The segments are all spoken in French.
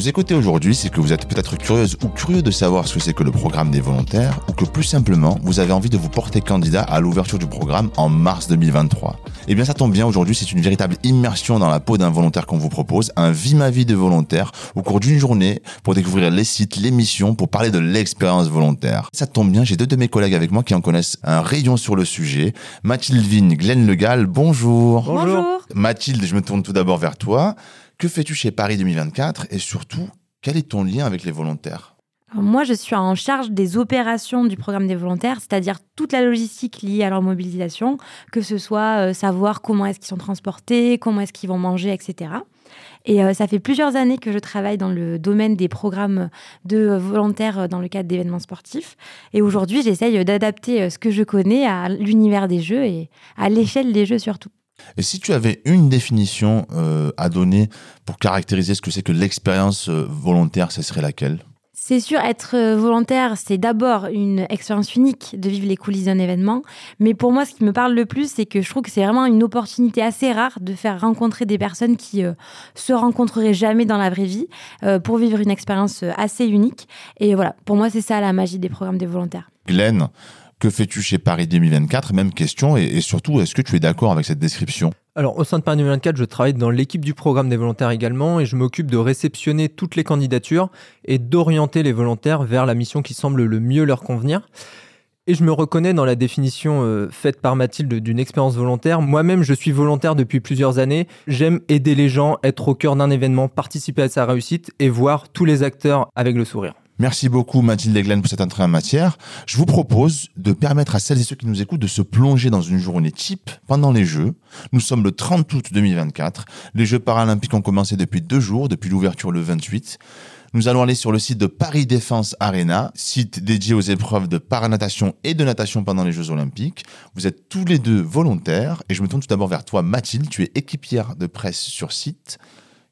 Nous écoutez aujourd'hui, c'est que vous êtes peut-être curieuse ou curieux de savoir ce que c'est que le programme des volontaires, ou que plus simplement, vous avez envie de vous porter candidat à l'ouverture du programme en mars 2023. Eh bien ça tombe bien, aujourd'hui c'est une véritable immersion dans la peau d'un volontaire qu'on vous propose, un Vie ma vie de volontaire, au cours d'une journée, pour découvrir les sites, les missions, pour parler de l'expérience volontaire. Ça tombe bien, j'ai deux de mes collègues avec moi qui en connaissent un rayon sur le sujet. Mathilde Vigne, Glenn Legal, bonjour. Bonjour. Mathilde, je me tourne tout d'abord vers toi. Que fais-tu chez Paris 2024 et surtout, quel est ton lien avec les volontaires? Moi, je suis en charge des opérations du programme des volontaires, c'est-à-dire toute la logistique liée à leur mobilisation, que ce soit euh, savoir comment est-ce qu'ils sont transportés, comment est-ce qu'ils vont manger, etc. Et euh, ça fait plusieurs années que je travaille dans le domaine des programmes de volontaires euh, dans le cadre d'événements sportifs. Et aujourd'hui, j'essaye d'adapter ce que je connais à l'univers des jeux et à l'échelle des jeux surtout. Et si tu avais une définition euh, à donner pour caractériser ce que c'est que l'expérience euh, volontaire, ce serait laquelle? C'est sûr, être euh, volontaire, c'est d'abord une expérience unique de vivre les coulisses d'un événement. Mais pour moi, ce qui me parle le plus, c'est que je trouve que c'est vraiment une opportunité assez rare de faire rencontrer des personnes qui euh, se rencontreraient jamais dans la vraie vie euh, pour vivre une expérience assez unique. Et voilà, pour moi, c'est ça la magie des programmes des volontaires. Glenn, que fais-tu chez Paris 2024 Même question, et surtout, est-ce que tu es d'accord avec cette description? Alors, au sein de Paris 2024, je travaille dans l'équipe du programme des volontaires également et je m'occupe de réceptionner toutes les candidatures et d'orienter les volontaires vers la mission qui semble le mieux leur convenir. Et je me reconnais dans la définition euh, faite par Mathilde d'une expérience volontaire. Moi-même, je suis volontaire depuis plusieurs années. J'aime aider les gens, être au cœur d'un événement, participer à sa réussite et voir tous les acteurs avec le sourire. Merci beaucoup Mathilde et Glenn pour cette entrée en matière. Je vous propose de permettre à celles et ceux qui nous écoutent de se plonger dans une journée type pendant les Jeux. Nous sommes le 30 août 2024. Les Jeux paralympiques ont commencé depuis deux jours, depuis l'ouverture le 28. Nous allons aller sur le site de Paris Défense Arena, site dédié aux épreuves de paranatation et de natation pendant les Jeux Olympiques. Vous êtes tous les deux volontaires et je me tourne tout d'abord vers toi Mathilde, tu es équipière de presse sur site.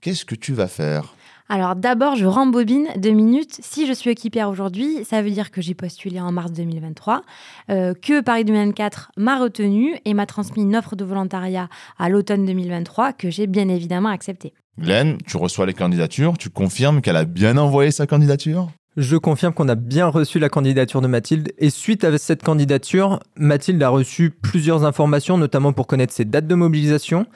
Qu'est-ce que tu vas faire? Alors d'abord, je rembobine deux minutes. Si je suis équipière aujourd'hui, ça veut dire que j'ai postulé en mars 2023, euh, que Paris 2024 m'a retenu et m'a transmis une offre de volontariat à l'automne 2023 que j'ai bien évidemment acceptée. Glenn, tu reçois les candidatures, tu confirmes qu'elle a bien envoyé sa candidature? Je confirme qu'on a bien reçu la candidature de Mathilde et suite à cette candidature, Mathilde a reçu plusieurs informations, notamment pour connaître ses dates de mobilisation,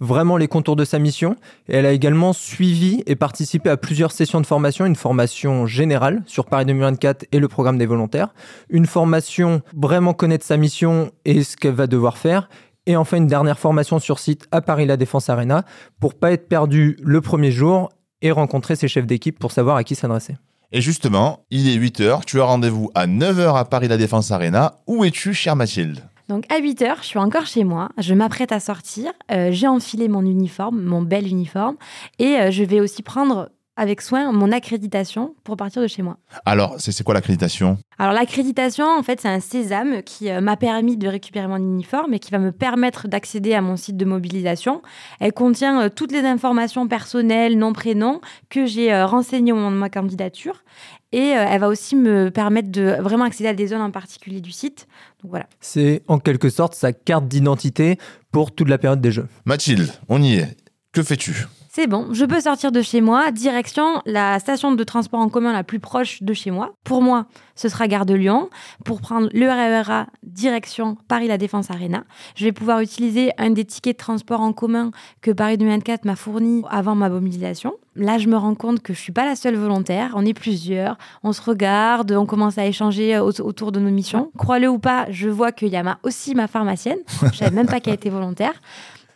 vraiment les contours de sa mission. Et elle a également suivi et participé à plusieurs sessions de formation, une formation générale sur Paris 2024 et le programme des volontaires, une formation vraiment connaître sa mission et ce qu'elle va devoir faire. Et enfin, une dernière formation sur site à Paris La Défense Arena pour pas être perdu le premier jour et rencontrer ses chefs d'équipe pour savoir à qui s'adresser. Et justement, il est 8h, tu as rendez-vous à 9h à Paris La Défense Arena. Où es-tu, chère Mathilde? Donc à 8 heures, je suis encore chez moi, je m'apprête à sortir, euh, j'ai enfilé mon uniforme, mon bel uniforme, et euh, je vais aussi prendre avec soin mon accréditation pour partir de chez moi. Alors, c'est c'est quoi l'accréditation? Alors l'accréditation, en fait, c'est un sésame qui euh, m'a permis de récupérer mon uniforme et qui va me permettre d'accéder à mon site de mobilisation. Elle contient euh, toutes les informations personnelles, nom, prénom, que j'ai euh, renseignées au moment de ma candidature. Et euh, elle va aussi me permettre de vraiment accéder à des zones en particulier du site. Donc voilà. C'est en quelque sorte sa carte d'identité pour toute la période des Jeux. Mathilde, on y est. Que fais-tu? C'est bon, je peux sortir de chez moi, direction la station de transport en commun la plus proche de chez moi. Pour moi, ce sera Gare de Lyon. Pour prendre le RERA, direction Paris La Défense Arena. Je vais pouvoir utiliser un des tickets de transport en commun que Paris 2024 m'a fourni avant ma mobilisation. Là, je me rends compte que je suis pas la seule volontaire. On est plusieurs. On se regarde, on commence à échanger au- autour de nos missions. Crois-le ou pas, je vois qu'il y a ma- aussi ma pharmacienne. Je savais même pas qu'elle était volontaire.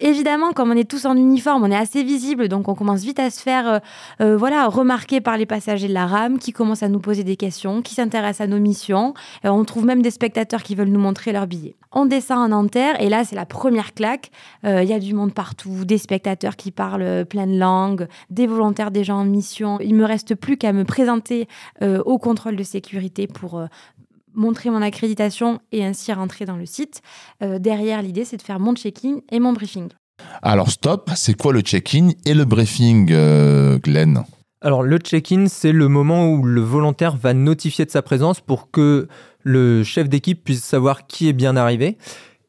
Évidemment, comme on est tous en uniforme, on est assez visible, donc on commence vite à se faire euh, euh, voilà, remarquer par les passagers de la rame qui commencent à nous poser des questions, qui s'intéressent à nos missions. Euh, on trouve même des spectateurs qui veulent nous montrer leurs billets. On descend en Nanterre et là, c'est la première claque. Il y a du monde partout, des spectateurs qui parlent plein de langues, des volontaires, des gens en mission. Il me reste plus qu'à me présenter au contrôle de sécurité pour montrer mon accréditation et ainsi rentrer dans le site. Euh, derrière, l'idée, c'est de faire mon check-in et mon briefing. Alors, stop, c'est quoi le check-in et le briefing, euh, Glenn? Alors le check-in, c'est le moment où le volontaire va notifier de sa présence pour que le chef d'équipe puisse savoir qui est bien arrivé.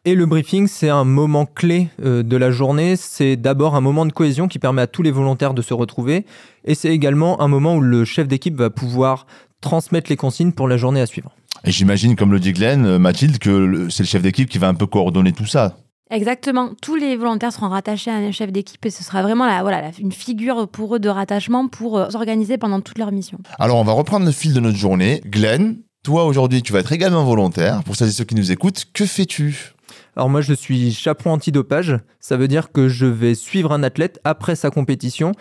Et le briefing, c'est un moment clé euh, de la journée. C'est d'abord un moment de cohésion qui permet à tous les volontaires de se retrouver. Et c'est également un moment où le chef d'équipe va pouvoir transmettre les consignes pour la journée à suivre. Et j'imagine, comme le dit Glenn, euh, Mathilde, que c'est le chef d'équipe qui va un peu coordonner tout ça. Exactement. Tous les volontaires seront rattachés à un chef d'équipe et ce sera vraiment la, voilà, une figure pour eux de rattachement pour euh, s'organiser pendant toute leur mission. Alors, on va reprendre le fil de notre journée. Glenn, toi aujourd'hui, tu vas être également volontaire. Pour celles et ceux qui nous écoutent, que fais-tu? Alors moi, je suis chaperon antidopage. Ça veut dire que je vais suivre un athlète après sa compétition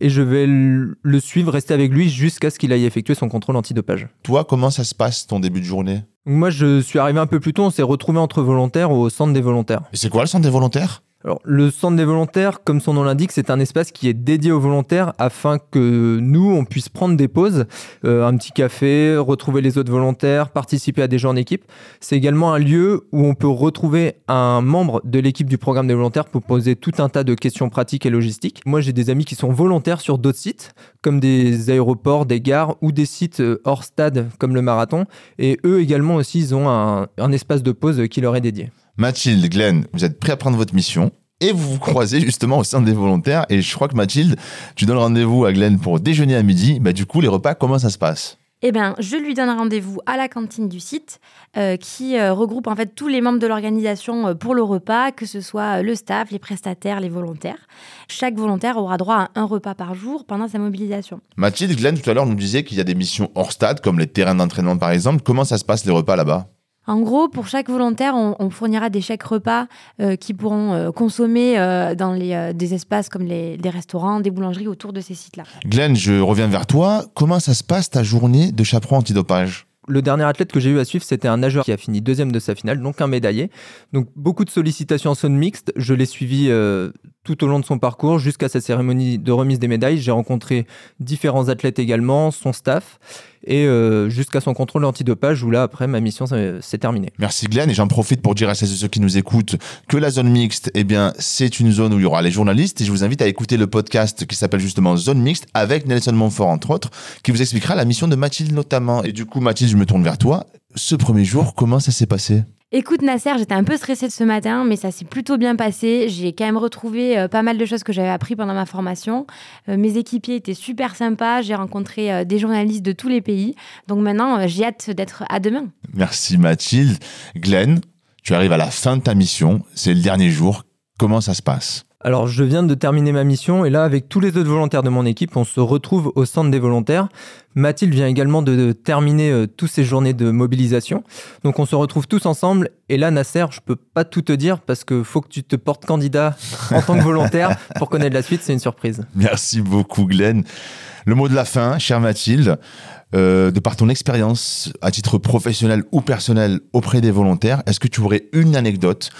et je vais le suivre, rester avec lui jusqu'à ce qu'il aille effectuer son contrôle antidopage. Toi, comment ça se passe ton début de journée? Moi, je suis arrivé un peu plus tôt. On s'est retrouvé entre volontaires au centre des volontaires. Et c'est quoi le centre des volontaires? Alors, le centre des volontaires, comme son nom l'indique, c'est un espace qui est dédié aux volontaires afin que nous, on puisse prendre des pauses, euh, un petit café, retrouver les autres volontaires, participer à des jeux en équipe. C'est également un lieu où on peut retrouver un membre de l'équipe du programme des volontaires pour poser tout un tas de questions pratiques et logistiques. Moi, j'ai des amis qui sont volontaires sur d'autres sites, comme des aéroports, des gares ou des sites euh, hors stade, comme le marathon. Et eux également aussi, ils ont un, un espace de pause qui leur est dédié. Mathilde, Glenn, vous êtes prêts à prendre votre mission et vous vous croisez justement au sein des volontaires. Et je crois que Mathilde, tu donnes rendez-vous à Glenn pour déjeuner à midi. Bah, du coup, les repas, comment ça se passe? Eh bien, je lui donne rendez-vous à la cantine du site euh, qui euh, regroupe en fait tous les membres de l'organisation euh, pour le repas, que ce soit le staff, les prestataires, les volontaires. Chaque volontaire aura droit à un repas par jour pendant sa mobilisation. Mathilde, Glenn, tout à l'heure, nous disait qu'il y a des missions hors stade, comme les terrains d'entraînement par exemple. Comment ça se passe les repas là-bas? En gros, pour chaque volontaire, on, fournira des chèques repas euh, qui pourront euh, consommer euh, dans des espaces comme les, restaurants, des boulangeries autour de ces sites-là. Glenn, je reviens vers toi. Comment ça se passe ta journée de chaperon antidopage? Le dernier athlète que j'ai eu à suivre, c'était un nageur qui a fini deuxième de sa finale, donc un médaillé. Donc beaucoup de sollicitations en zone mixte. Je l'ai suivi tout au long de son parcours jusqu'à sa cérémonie de remise des médailles. J'ai rencontré différents athlètes également, son staff et euh, jusqu'à son contrôle antidopage où là après ma mission s'est terminée. Merci Glenn et j'en profite pour dire à ceux qui nous écoutent que la zone mixte eh bien c'est une zone où il y aura les journalistes et je vous invite à écouter le podcast qui s'appelle justement Zone mixte avec Nelson Montfort entre autres qui vous expliquera la mission de Mathilde notamment et du coup Mathilde je me tourne vers toi ce premier jour comment ça s'est passé? Écoute Nasser, j'étais un peu stressée de ce matin, mais ça s'est plutôt bien passé. J'ai quand même retrouvé euh, pas mal de choses que j'avais appris pendant ma formation. Euh, mes équipiers étaient super sympas. J'ai rencontré euh, des journalistes de tous les pays. Donc maintenant, j'ai hâte d'être à demain. Merci Mathilde. Glenn, tu arrives à la fin de ta mission. C'est le dernier jour. Comment ça se passe? Alors, je viens de terminer ma mission et là, avec tous les autres volontaires de mon équipe, on se retrouve au centre des volontaires. Mathilde vient également de terminer euh, toutes ces journées de mobilisation. Donc, on se retrouve tous ensemble. Et là, Nasser, je peux pas tout te dire parce que faut que tu te portes candidat en tant que volontaire pour connaître la suite. C'est une surprise. Merci beaucoup, Glenn. Le mot de la fin, chère Mathilde. Euh, de par ton expérience à titre professionnel ou personnel auprès des volontaires, est-ce que tu aurais une anecdote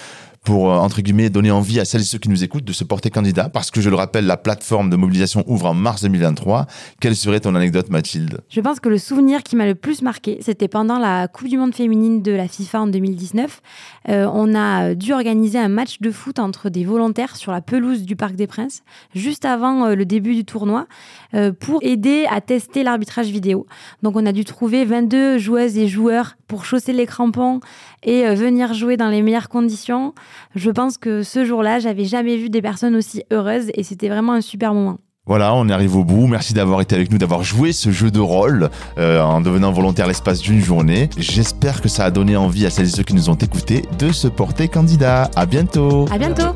pour, euh, entre guillemets, donner envie à celles et ceux qui nous écoutent de se porter candidat, parce que je le rappelle, la plateforme de mobilisation ouvre en mars 2023. Quelle serait ton anecdote, Mathilde? Je pense que le souvenir qui m'a le plus marqué, c'était pendant la Coupe du Monde féminine de la FIFA en 2019. Euh, on a dû organiser un match de foot entre des volontaires sur la pelouse du Parc des Princes, juste avant euh, le début du tournoi, pour aider à tester l'arbitrage vidéo. Donc on a dû trouver 22 joueuses et joueurs pour chausser les crampons et venir jouer dans les meilleures conditions. Je pense que ce jour-là, j'avais jamais vu des personnes aussi heureuses et c'était vraiment un super moment. Voilà, on arrive au bout. Merci d'avoir été avec nous, d'avoir joué ce jeu de rôle euh, en devenant volontaire l'espace d'une journée. J'espère que ça a donné envie à celles et ceux qui nous ont écoutés de se porter candidat. À bientôt. À bientôt.